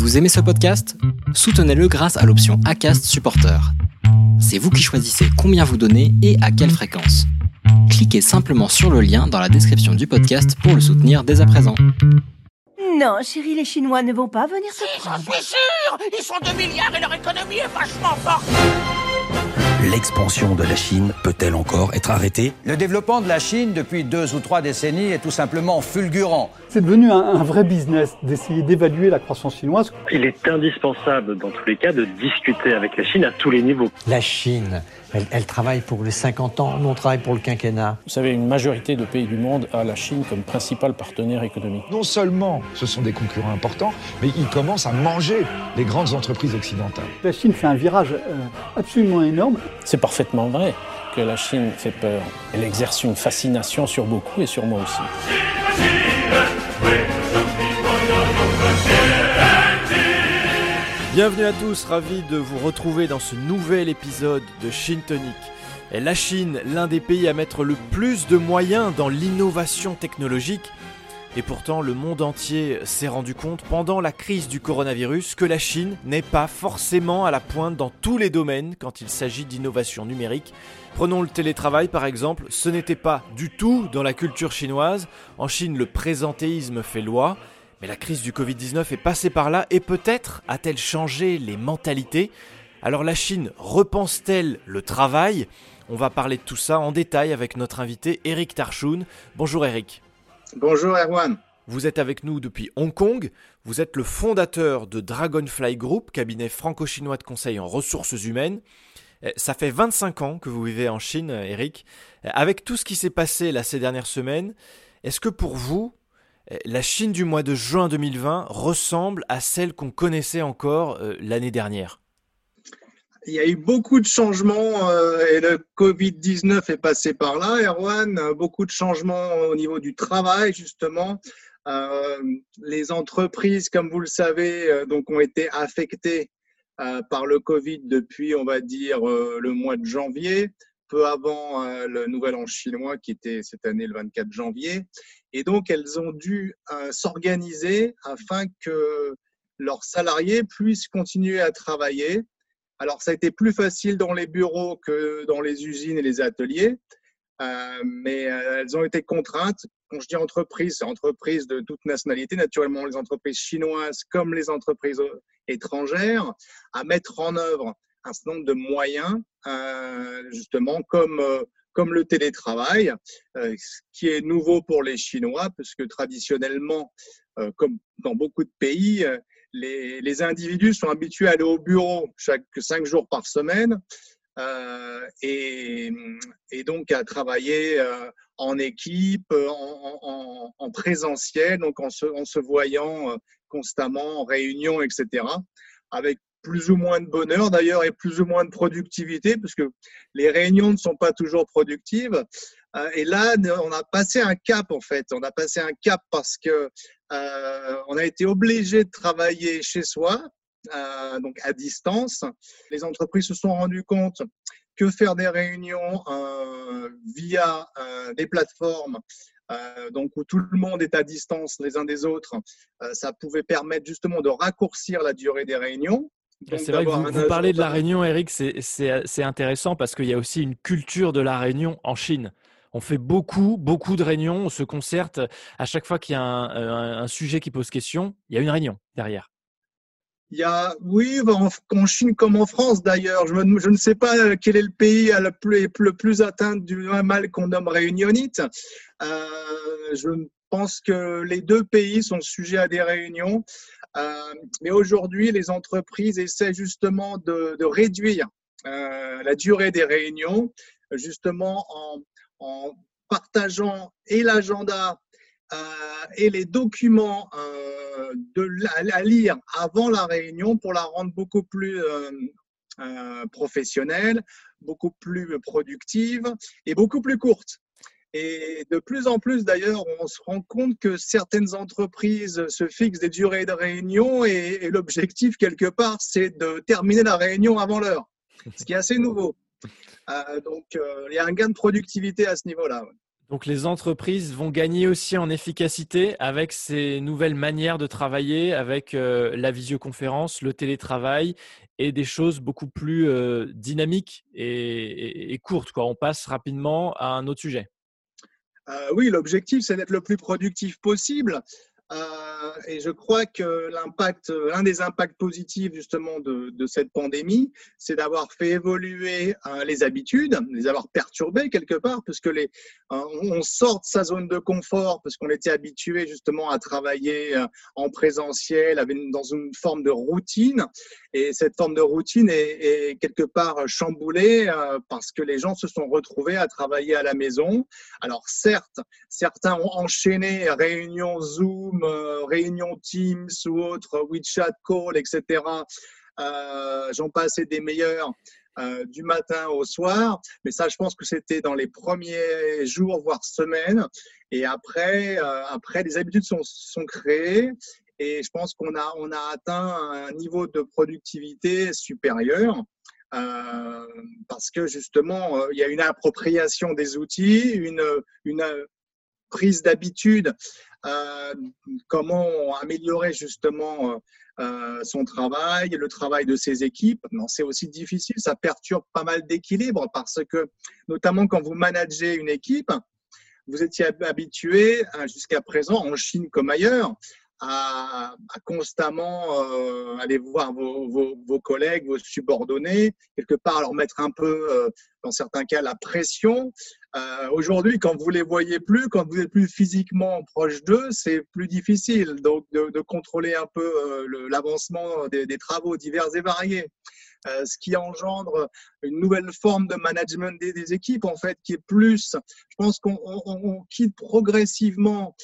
Vous aimez ce podcast? Soutenez-le grâce à l'option ACAST Supporter. C'est vous qui choisissez combien vous donnez et à quelle fréquence. Cliquez simplement sur le lien dans la description du podcast pour le soutenir dès à présent. Non, chérie, les Chinois ne vont pas venir Si, j'en suis sûr Ils sont 2 milliards et leur économie est vachement forte L'expansion de la Chine peut-elle encore être arrêtée? Le développement de la Chine depuis deux ou trois décennies est tout simplement fulgurant. C'est devenu un, un vrai business d'essayer d'évaluer la croissance chinoise. Il est indispensable dans tous les cas de discuter avec la Chine à tous les niveaux. La Chine, elle, elle travaille pour les 50 ans, nous on travaille pour le quinquennat. Vous savez, une majorité de pays du monde a la Chine comme principal partenaire économique. Non seulement ce sont des concurrents importants, mais ils commencent à manger les grandes entreprises occidentales. La Chine fait un virage euh, absolument énorme. C'est parfaitement vrai que la Chine fait peur. Elle exerce une fascination sur beaucoup et sur moi aussi. Bienvenue à tous, ravi de vous retrouver dans ce nouvel épisode de Chine Tonic. La Chine, l'un des pays à mettre le plus de moyens dans l'innovation technologique. Et pourtant, le monde entier s'est rendu compte pendant la crise du coronavirus que la Chine n'est pas forcément à la pointe dans tous les domaines quand il s'agit d'innovation numérique. Prenons le télétravail par exemple, ce n'était pas du tout dans la culture chinoise. En Chine, le présentéisme fait loi. Mais la crise du Covid-19 est passée par là et peut-être a-t-elle changé les mentalités? Alors la Chine repense-t-elle le travail? On va parler de tout ça en détail avec notre invité Eric Tarchoun. Bonjour Eric. Bonjour Erwan. Vous êtes avec nous depuis Hong Kong. Vous êtes le fondateur de Dragonfly Group, cabinet franco-chinois de conseil en ressources humaines. Eh, Ça fait 25 ans que vous vivez en Chine, Eric. Eh, Avec tout ce qui s'est passé là, ces dernières semaines, est-ce que pour vous, la Chine du mois de juin 2020 ressemble à celle qu'on connaissait encore euh, l'année dernière Il y a eu beaucoup de changements euh, et le Covid-19 est passé par là, Erwan. Euh, Beaucoup de changements au niveau du travail, justement. Euh, les entreprises, comme vous le savez, euh, donc ont été affectées euh, par le Covid depuis, on va dire, euh, le mois de janvier, peu avant euh, le Nouvel An chinois qui était cette année le 24 janvier. Et donc, elles ont dû euh, s'organiser afin que leurs salariés puissent continuer à travailler. Alors, ça a été plus facile dans les bureaux que dans les usines et les ateliers, euh, mais elles ont été contraintes. Quand je dis entreprise, c'est entreprise de toute nationalité, naturellement les entreprises chinoises comme les entreprises étrangères, à mettre en œuvre un certain nombre de moyens, euh, justement, comme, euh, comme le télétravail, euh, ce qui est nouveau pour les Chinois, puisque traditionnellement, comme dans beaucoup de pays, les, les individus sont habitués à aller au bureau chaque cinq jours par semaine et, et donc à travailler en équipe, en, en- en présentiel, donc en se, en se voyant constamment en réunion, etc. Avec plus ou moins de bonheur d'ailleurs et plus ou moins de productivité, parce que les réunions ne sont pas toujours productives. Euh, et là, on a passé un cap en fait. On a passé un cap parce que euh, on a été obligé de travailler chez soi, euh, donc à distance. Les entreprises se sont rendues compte que faire des réunions via des plateformes, donc où tout le monde est à distance les uns des autres, ça pouvait permettre justement de raccourcir la durée des réunions. C'est vrai que vous, vous parlez de la agenda- Réunion, Eric, c'est- intéressant parce qu'il y a aussi une culture de la Réunion en Chine. On fait beaucoup, beaucoup de réunions, on se concerte. À chaque fois qu'il y a un, un- un sujet qui pose question, il y a une réunion derrière. Il y a, oui, bah, en, en Chine comme en France d'ailleurs. Je, ne sais pas quel est le pays à le plus, le plus atteint du mal qu'on nomme réunionnite. Euh, je pense que les deux pays sont sujets à des réunions. Euh, mais aujourd'hui, les entreprises essaient justement de, réduire euh, la durée des réunions, justement en, partageant et l'agenda euh, et les documents à lire avant la réunion pour la rendre beaucoup plus professionnelle, beaucoup plus productive et beaucoup plus courte. Et de plus en plus, d'ailleurs, on se rend compte que certaines entreprises se fixent des durées de réunion et, l'objectif, quelque part, c'est de terminer la réunion avant l'heure, ce qui est assez nouveau. Euh, donc, euh, il y a un gain de productivité à ce niveau-là. Donc les entreprises vont gagner aussi en efficacité avec ces nouvelles manières de travailler, avec euh, la visioconférence, le télétravail et des choses beaucoup plus dynamiques et, courtes. On passe rapidement à un autre sujet. Euh, oui, l'objectif, c'est d'être le plus productif possible. Euh, et je crois que l'impact, l'un des impacts positifs justement de, cette pandémie, c'est d'avoir fait évoluer euh, les habitudes, les avoir perturbées quelque part, parce que les, euh, on sort de sa zone de confort, parce qu'on était habitué justement à travailler en présentiel, dans une forme de routine, et cette forme de routine est, est quelque part chamboulée parce que les gens se sont retrouvés à travailler à la maison. Alors certes, certains ont enchaîné réunions Zoom euh, réunions Teams ou autres, WeChat Call, etc. Euh, J'en passais des meilleurs. Euh, du matin au soir. Mais ça, je pense que c'était dans les premiers jours, voire semaines. Et après, euh, après les habitudes sont, sont créées. Et je pense qu'on a, on a atteint un niveau de productivité supérieur. Euh, parce que justement, il y a une appropriation des outils, une, une prise d'habitude euh, comment améliorer justement euh, euh, son travail, le travail de ses équipes. Non, c'est aussi difficile, ça perturbe pas mal d'équilibre parce que, notamment quand vous managez une équipe, vous étiez habitué jusqu'à présent, en Chine comme ailleurs, à, constamment euh, aller voir vos, vos, vos, collègues, vos subordonnés, quelque part leur mettre un peu, euh, dans certains cas, la pression. Euh, Aujourd'hui, quand vous les voyez plus, quand vous n'êtes plus physiquement proche d'eux, c'est plus difficile donc de, de contrôler un peu euh, l'avancement des, des, travaux divers et variés. Euh, ce qui engendre une nouvelle forme de management des, des, équipes, en fait, qui est plus, je pense qu'on on, on quitte progressivement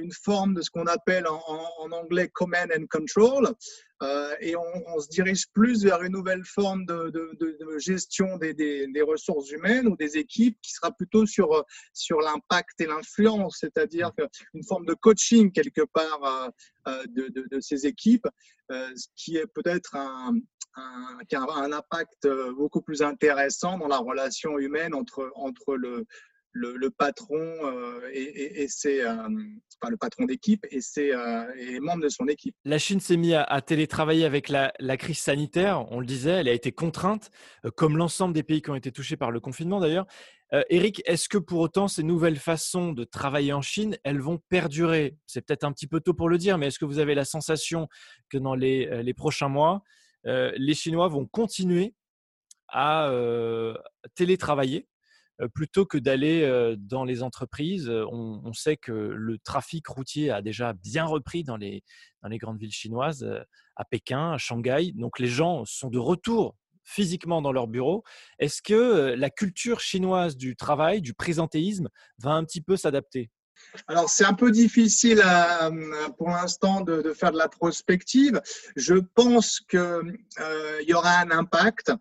une forme de ce qu'on appelle en, en, anglais command and control, euh, et on, on, se dirige plus vers une nouvelle forme de, de, de gestion des, des, des, ressources humaines ou des équipes qui sera plutôt sur, sur l'impact et l'influence, c'est-à-dire une forme de coaching quelque part euh, de, ces équipes, euh, ce qui est peut-être un, un, qui a un impact beaucoup plus intéressant dans la relation humaine entre, entre le, le, patron euh, et, c'est euh, enfin, le patron d'équipe et ses euh, et membres de son équipe. La Chine s'est mise à, télétravailler avec la, crise sanitaire. On le disait, elle a été contrainte, comme l'ensemble des pays qui ont été touchés par le confinement d'ailleurs. Eric, est-ce que pour autant ces nouvelles façons de travailler en Chine, elles vont perdurer? C'est peut-être un petit peu tôt pour le dire, mais est-ce que vous avez la sensation que dans les, prochains mois, les Chinois vont continuer à télétravailler? euh, plutôt que d'aller euh, dans les entreprises. Euh, on, sait que le trafic routier a déjà bien repris dans les, grandes villes chinoises, à Pékin, à Shanghai. Donc les gens sont de retour physiquement dans leur bureau. Est-ce que la culture chinoise du travail, du présentéisme, va un petit peu s'adapter? Alors, c'est un peu difficile pour l'instant de, faire de la prospective. Je pense qu'il euh, y aura un impact.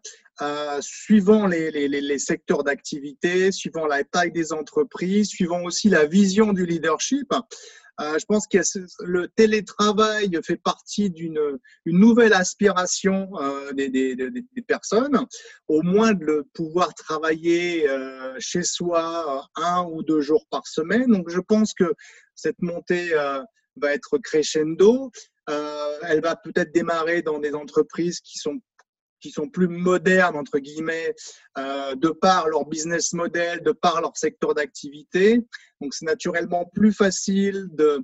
Euh, suivant les, secteurs d'activité, suivant la taille des entreprises, suivant aussi la vision du leadership. Euh, je pense que le télétravail fait partie d'une une nouvelle aspiration euh, des, personnes, au moins de pouvoir travailler chez soi un ou deux jours par semaine. Donc je pense que cette montée va être crescendo. elle va peut-être démarrer dans des entreprises qui sont qui sont plus modernes, entre guillemets, euh, de par leur business model, de par leur secteur d'activité. Donc, c'est naturellement plus facile de,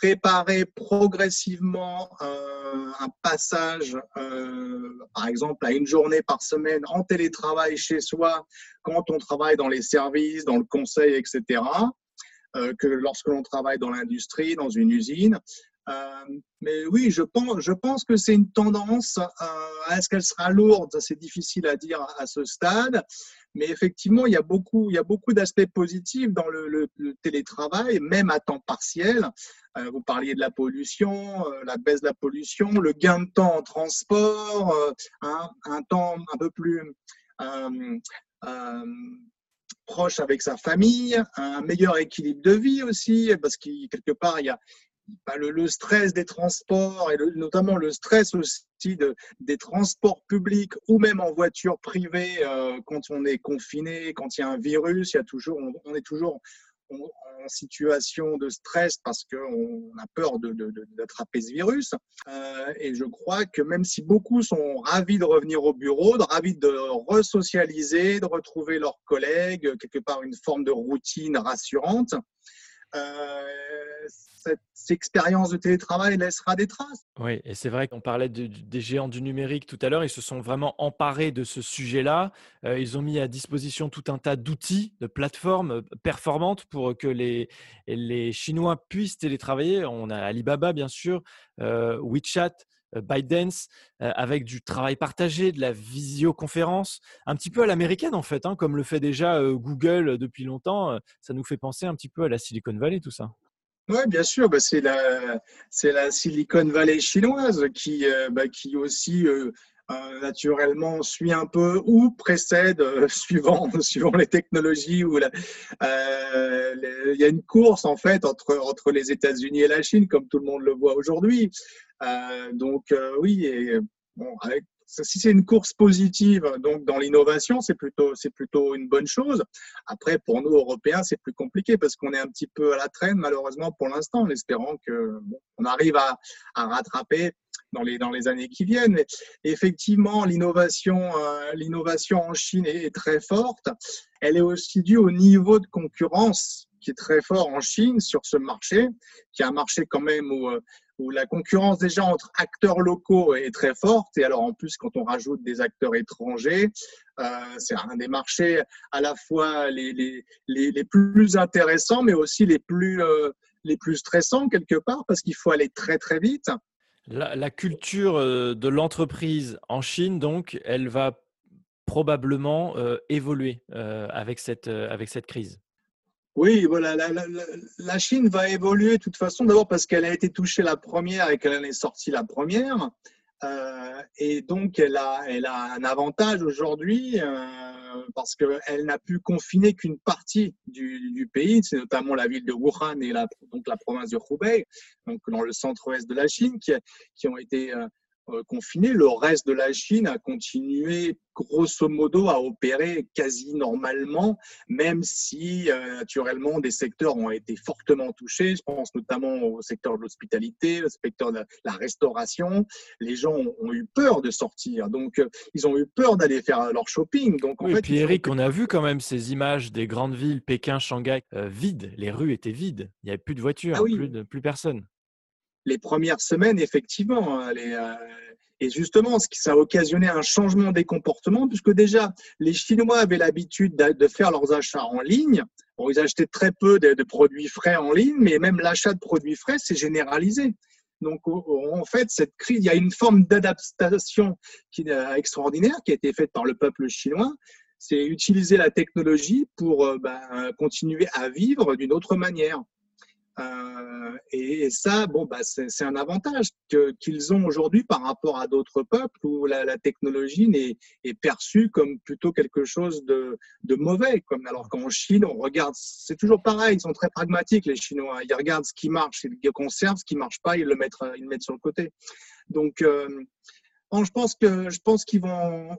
préparer progressivement euh, un passage, euh, par exemple, à une journée par semaine en télétravail chez soi, quand on travaille dans les services, dans le conseil, etc., que lorsque l'on travaille dans l'industrie, dans une usine. Euh, mais oui, je pense, que c'est une tendance. Euh, Est-ce qu'elle sera lourde C'est difficile à dire à ce stade. Mais effectivement, il y a beaucoup, beaucoup d'aspects positifs dans le, télétravail, même à temps partiel. Euh, vous parliez de la pollution, la baisse de la pollution, le gain de temps en transport, un, temps un peu plus proche avec sa famille, un meilleur équilibre de vie aussi, parce que quelque part, il y a, le, stress des transports et notamment le stress aussi de, des transports publics ou même en voiture privée euh, quand on est confiné, quand il y a un virus, il y a toujours, on, est toujours en situation de stress parce qu'on a peur d'attraper de, ce virus. Euh, et je crois que même si beaucoup sont ravis de revenir au bureau, de, ravis de resocialiser, de retrouver leurs collègues, quelque part une forme de routine rassurante, cette, expérience de télétravail laissera des traces. Oui, et c'est vrai qu'on parlait des géants du numérique tout à l'heure, ils se sont vraiment emparés de ce sujet-là. Euh, ils ont mis à disposition tout un tas d'outils, de plateformes euh, performantes pour que les, les Chinois puissent télétravailler. On a Alibaba, bien sûr, WeChat, euh, ByteDance, euh, avec du travail partagé, de la visioconférence, un petit peu à l'américaine en fait, hein, comme le fait déjà euh, Google depuis longtemps. ça nous fait penser un petit peu à la Silicon Valley, tout ça. Oui, bien sûr, bah, c'est la, la Silicon Valley chinoise qui, bah, qui aussi naturellement suit un peu ou précède suivant, suivant les technologies. Ou il y a une course en fait entre, entre les États-Unis et la Chine, comme tout le monde le voit aujourd'hui. Euh, donc euh, oui, et, bon, si c'est une course positive, donc dans l'innovation, c'est plutôt une bonne chose. Après, pour nous Européens, c'est plus compliqué parce qu'on est un petit peu à la traîne, malheureusement pour l'instant, en espérant que on arrive à, rattraper dans les années qui viennent. Mais effectivement, euh, l'innovation en Chine est, très forte. Elle est aussi due au niveau de concurrence qui est très fort en Chine sur ce marché, qui est un marché quand même où où la concurrence déjà entre acteurs locaux est très forte. Et alors en plus, quand on rajoute des acteurs étrangers, euh, c'est un des marchés à la fois les, plus intéressants, mais aussi les plus, euh, les plus stressants quelque part, parce qu'il faut aller très très vite. La, culture euh, de l'entreprise en Chine, donc, elle va probablement évoluer avec, cette, avec cette crise. Oui, voilà, la, Chine va évoluer de toute façon, d'abord parce qu'elle a été touchée la première et qu'elle en est sortie la première. Euh, et donc, elle a, elle a un avantage aujourd'hui euh, parce qu'elle n'a pu confiner qu'une partie du, pays, c'est notamment la ville de Wuhan et la, donc la province de Hubei, donc dans le centre-ouest de la Chine, qui, qui ont été euh, euh, confiné. Le reste de la Chine a continué grosso modo à opérer quasi normalement, même si euh, naturellement des secteurs ont été fortement touchés. Je pense notamment au secteur de l'hospitalité, au secteur de la restauration. Les gens ont eu peur de sortir, donc euh, ils ont eu peur d'aller faire leur shopping. Donc, en et puis Eric, on a vu quand même ces images des grandes villes, Pékin, Shanghai, vides. Les rues étaient vides. Il n'y avait plus de voitures, ah plus, de, plus personne les premières semaines, effectivement. Hein, euh, et justement, ça a occasionné un changement des comportements, puisque déjà, les Chinois avaient l'habitude de faire leurs achats en ligne. ils achetaient très peu de, produits frais en ligne, mais même l'achat de produits frais, s'est généralisé. Donc, en fait, cette crise, il y a une forme d'adaptation extraordinaire qui a été faite par le peuple chinois. C'est utiliser la technologie pour euh, ben, continuer à vivre d'une autre manière. Euh, et, ça, bon, bah, c'est un avantage qu'ils ont aujourd'hui par rapport à d'autres peuples où la, technologie est, perçue comme plutôt quelque chose de, de mauvais. Comme, alors qu'en Chine, on regarde, c'est toujours pareil, ils sont très pragmatiques les Chinois. Ils regardent ce qui marche, ils le conservent, ce qui marche pas, ils le mettent, ils le mettent sur le côté. Donc, euh, je pense que je qu'ils vont,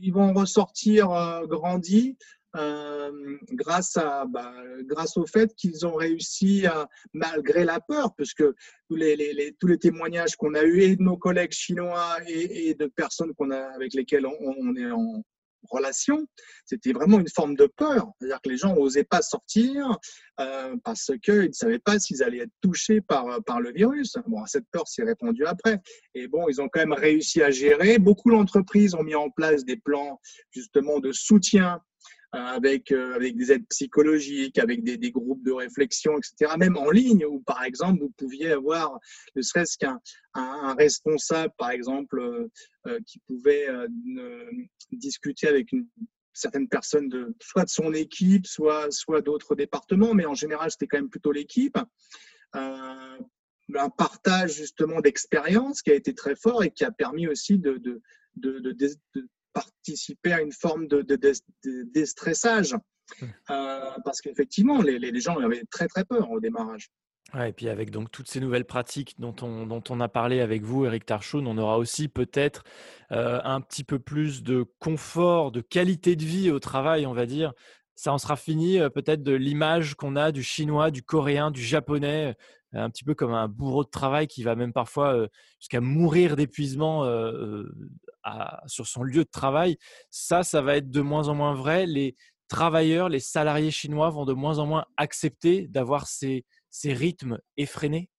ils vont ressortir euh, grandis. Euh, grâce, à, bah, grâce au fait qu'ils ont réussi, à, malgré la peur, puisque tous les, tous les témoignages qu'on a eus et de nos collègues chinois et, de personnes a, avec lesquelles on, est en relation, c'était vraiment une forme de peur. C'est-à-dire que les gens n'osaient pas sortir euh, parce qu'ils ne savaient pas s'ils allaient être touchés par, par le virus. Bon, cette peur s'est répandue après. Et bon, ils ont quand même réussi à gérer. Beaucoup d'entreprises ont mis en place des plans justement de soutien avec, euh, avec des aides psychologiques, avec des, des, groupes de réflexion, etc. Même en ligne, où par exemple, vous pouviez avoir ne serait-ce qu'un un, responsable, par exemple, euh, qui pouvait discuter avec une certaine personne de soit de son équipe, soit, soit d'autres départements, mais en général, c'était quand même plutôt l'équipe. Euh, un partage justement d'expérience qui a été très fort et qui a permis aussi de participer à une forme de, déstressage. Euh, parce qu'effectivement, les, les, gens avaient très très peur au démarrage. et puis avec donc toutes ces nouvelles pratiques dont on, dont on a parlé avec vous, Eric Tarchoun, on aura aussi peut-être euh, un petit peu plus de confort, de qualité de vie au travail, on va dire. Ça en sera fini euh, peut-être de l'image qu'on a du chinois, du coréen, du japonais, un petit peu comme un bourreau de travail qui va même parfois jusqu'à mourir d'épuisement sur son lieu de travail. Ça, ça va être de moins en moins vrai. Les travailleurs, les salariés chinois vont de moins en moins accepter d'avoir ces ces rythmes effrénés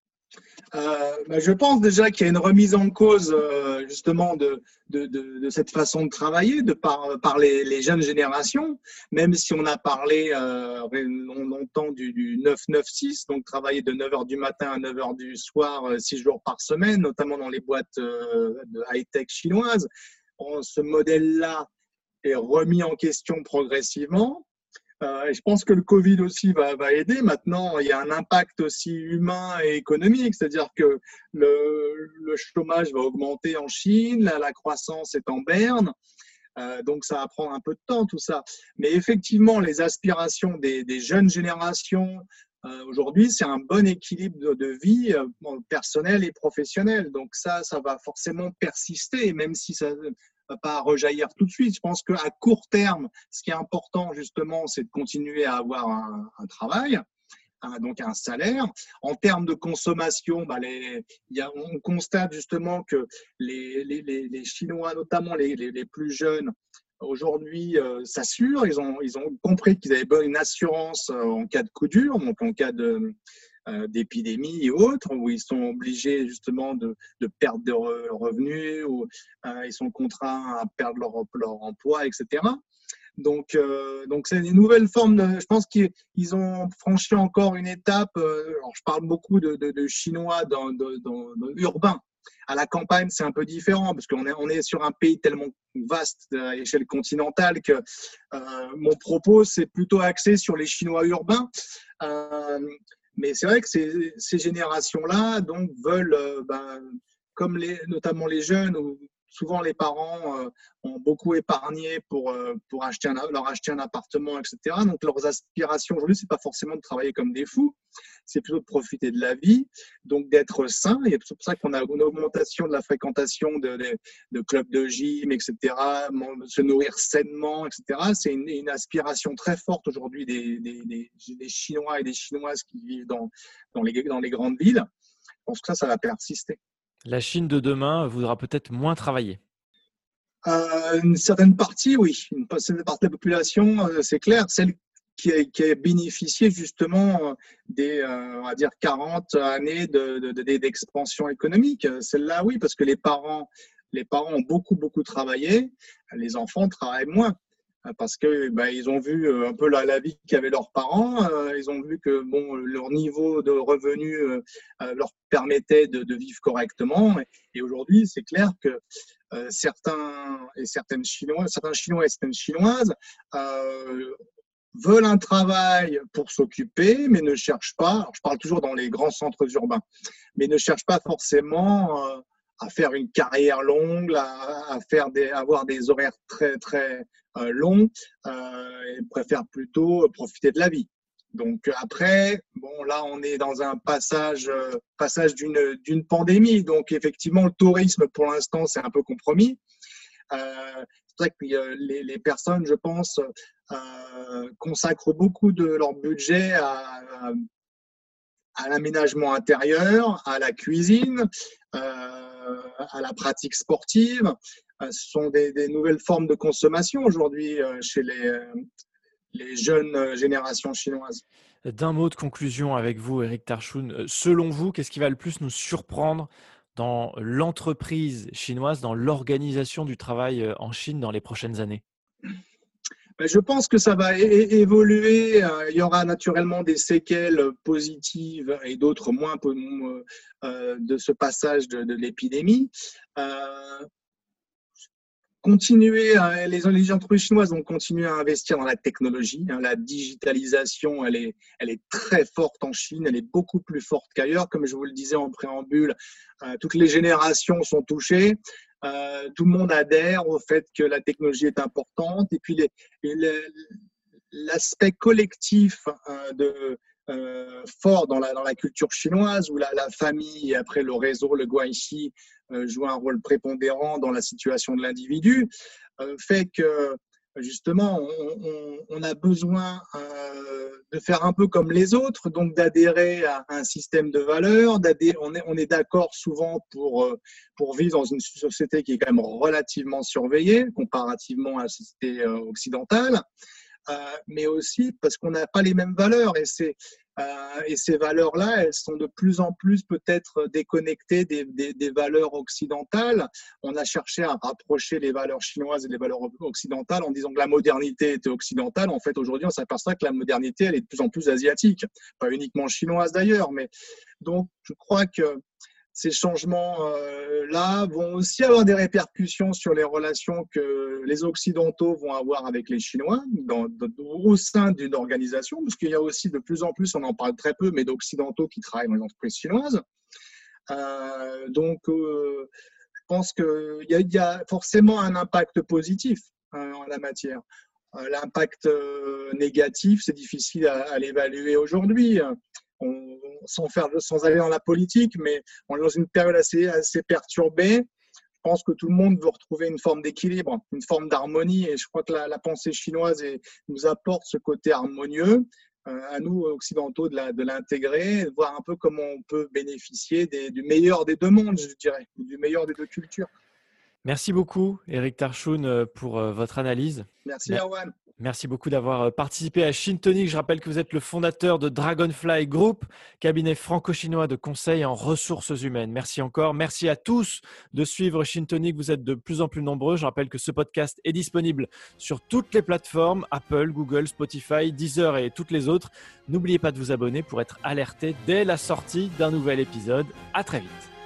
euh, bah, je pense déjà qu'il y a une remise en cause euh, justement de, cette façon de travailler de par, les, jeunes générations, même si on a parlé euh, longtemps du, du 9-9-6, donc travailler de 9h du matin à 9h du soir, 6 jours par semaine, notamment dans les boîtes de high-tech chinoises. ce modèle-là est remis en question progressivement. Euh, je pense que le Covid aussi va, aider. Maintenant, il y a un impact aussi humain et économique, c'est-à-dire que le, chômage va augmenter en Chine, la, croissance est en berne. Euh, donc ça va prendre un peu de temps tout ça. Mais effectivement, les aspirations des, jeunes générations euh, aujourd'hui, c'est un bon équilibre de, vie personnelle et professionnelle. Donc ça, ça va forcément persister, même si ça pas rejaillir tout de suite. Je pense qu'à court terme, ce qui est important justement, c'est de continuer à avoir un, travail, donc un salaire. En termes de consommation, bah on constate justement que les, Chinois, notamment les, plus jeunes, aujourd'hui euh, s'assurent. Ils ont, ils ont compris qu'ils avaient une assurance euh, en cas de coup dur, donc en cas de, d'épidémies et autres, où ils sont obligés justement de, de perdre de revenus, ou euh, ils sont contraints à perdre leur, leur emploi, etc. Donc, euh, donc c'est une nouvelle forme. De, je pense qu'ils ont franchi encore une étape. alors je parle beaucoup de, de, chinois dans, dans, urbain. À la campagne, c'est un peu différent parce qu'on est, on est sur un pays tellement vaste à l'échelle continentale que euh, mon propos, c'est plutôt axé sur les Chinois urbains. Mais c'est vrai que ces, générations-là donc veulent, euh, ben, comme les, notamment les jeunes, souvent les parents euh, ont beaucoup épargné pour, euh, pour acheter un, leur acheter un appartement, etc. Donc leurs aspirations aujourd'hui, c'est pas forcément de travailler comme des fous, c'est plutôt de profiter de la vie, donc d'être sain. Et c'est pour ça qu'on a une augmentation de la fréquentation de, de, clubs de gym, etc., se nourrir sainement, etc. C'est une, aspiration très forte aujourd'hui des, des, des, des, Chinois et des Chinoises qui vivent dans, dans, les, dans les grandes villes. Je pense que ça, ça va persister. La Chine de demain voudra peut-être moins travailler. Euh, une certaine partie, oui. Une certaine partie de la population, euh, c'est clair. Celle qui a, bénéficié justement euh, des, on va dire, 40 années d'expansion de, de, économique. Celle-là, oui, parce que les parents, les parents ont beaucoup, beaucoup travaillé. Les enfants travaillent moins parce que bah, ils ont vu euh, un peu la, vie qu'avaient leurs parents. Euh, ils ont vu que bon, leur niveau de revenu euh, leur permettait de, vivre correctement. Et, aujourd'hui, c'est clair que certains et certaines chinois, certains chinois et certaines chinoises veulent un travail pour s'occuper, mais ne cherchent pas. Je parle toujours dans les grands centres urbains, mais ne cherchent pas forcément à faire une carrière longue, à, faire avoir des horaires très très euh, long euh, et préfère plutôt profiter de la vie. Donc après, bon là on est dans un passage euh, passage d'une d'une pandémie, donc effectivement le tourisme pour l'instant c'est un peu compromis. Euh, c'est vrai que les, les, personnes, je pense, consacrent beaucoup de leur budget à, à l'aménagement intérieur, à la cuisine, à la pratique sportive, euh, ce sont des, nouvelles formes de consommation aujourd'hui euh, chez les, euh, les jeunes générations chinoises. D'un mot de conclusion avec vous, Eric Tarchoun, selon vous, qu'est-ce qui va le plus nous surprendre dans l'entreprise chinoise, dans l'organisation du travail en Chine dans les prochaines années? Je pense que ça va évoluer. Il y aura naturellement des séquelles positives et d'autres moins de ce passage de, l'épidémie continuer, à, les, entreprises chinoises vont continuer à investir dans la technologie. Hein, la digitalisation, elle est, elle est très forte en Chine, elle est beaucoup plus forte qu'ailleurs. Comme je vous le disais en préambule, euh, toutes les générations sont touchées. Euh, tout le monde adhère au fait que la technologie est importante. Et puis, l'aspect collectif euh, de, euh, fort dans la, dans la culture chinoise où la, la famille après le réseau, le guanxi, joue un rôle prépondérant dans la situation de l'individu, euh, fait que justement, on, a besoin euh, de faire un peu comme les autres, donc d'adhérer à un système de valeurs. On est, on est d'accord souvent pour, euh, pour vivre dans une société qui est quand même relativement surveillée comparativement à la société euh, occidentale, euh, mais aussi parce qu'on n'a pas les mêmes valeurs et c'est euh, et ces valeurs-là, elles sont de plus en plus peut-être déconnectées des, valeurs occidentales. On a cherché à rapprocher les valeurs chinoises et les valeurs occidentales en disant que la modernité était occidentale. En fait, aujourd'hui, on s'aperçoit que la modernité, elle est de plus en plus asiatique, pas uniquement chinoise d'ailleurs. Mais donc, je crois que ces changements-là vont aussi avoir des répercussions sur les relations que les Occidentaux vont avoir avec les Chinois au sein d'une organisation, parce qu'il y a aussi de plus en plus, on en parle très peu, mais d'Occidentaux qui travaillent dans les entreprises chinoises. Euh, donc, euh, je pense qu'il y, y, a forcément un impact positif hein, en la matière. Euh, L'impact euh, négatif, c'est difficile à, à l'évaluer aujourd'hui on, sans, faire, sans aller dans la politique, mais on est dans une période assez, assez perturbée. Je pense que tout le monde veut retrouver une forme d'équilibre, une forme d'harmonie, et je crois que la, la pensée chinoise est, nous apporte ce côté harmonieux. Euh, à nous, occidentaux, de l'intégrer, de, de voir un peu comment on peut bénéficier des, du meilleur des deux mondes, je dirais, du meilleur des deux cultures. Merci beaucoup, Eric Tarchoun, pour euh, votre analyse. Merci, Erwan. Merci beaucoup d'avoir euh, participé à Shintonic. Je rappelle que vous êtes le fondateur de Dragonfly Group, cabinet franco-chinois de conseil en ressources humaines. Merci encore. Merci à tous de suivre Shintonic. Vous êtes de plus en plus nombreux. Je rappelle que ce podcast est disponible sur toutes les plateformes Apple, Google, Spotify, Deezer et toutes les autres. N'oubliez pas de vous abonner pour être alerté dès la sortie d'un nouvel épisode. À très vite.